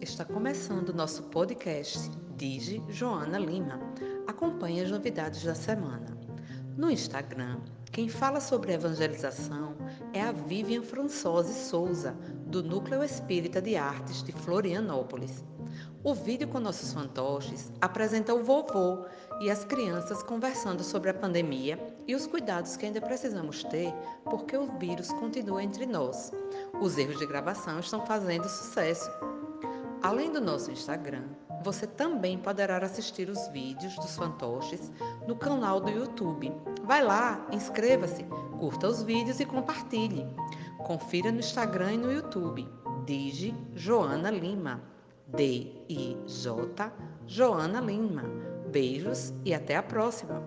Está começando nosso podcast Digi Joana Lima. Acompanhe as novidades da semana. No Instagram, quem fala sobre evangelização é a Vivian Françoise Souza, do Núcleo Espírita de Artes de Florianópolis. O vídeo com nossos fantoches apresenta o vovô e as crianças conversando sobre a pandemia e os cuidados que ainda precisamos ter porque o vírus continua entre nós. Os erros de gravação estão fazendo sucesso. Além do nosso Instagram, você também poderá assistir os vídeos dos fantoches no canal do YouTube. Vai lá, inscreva-se, curta os vídeos e compartilhe. Confira no Instagram e no YouTube. Digi Joana Lima. D-I-J Joana Lima. Beijos e até a próxima!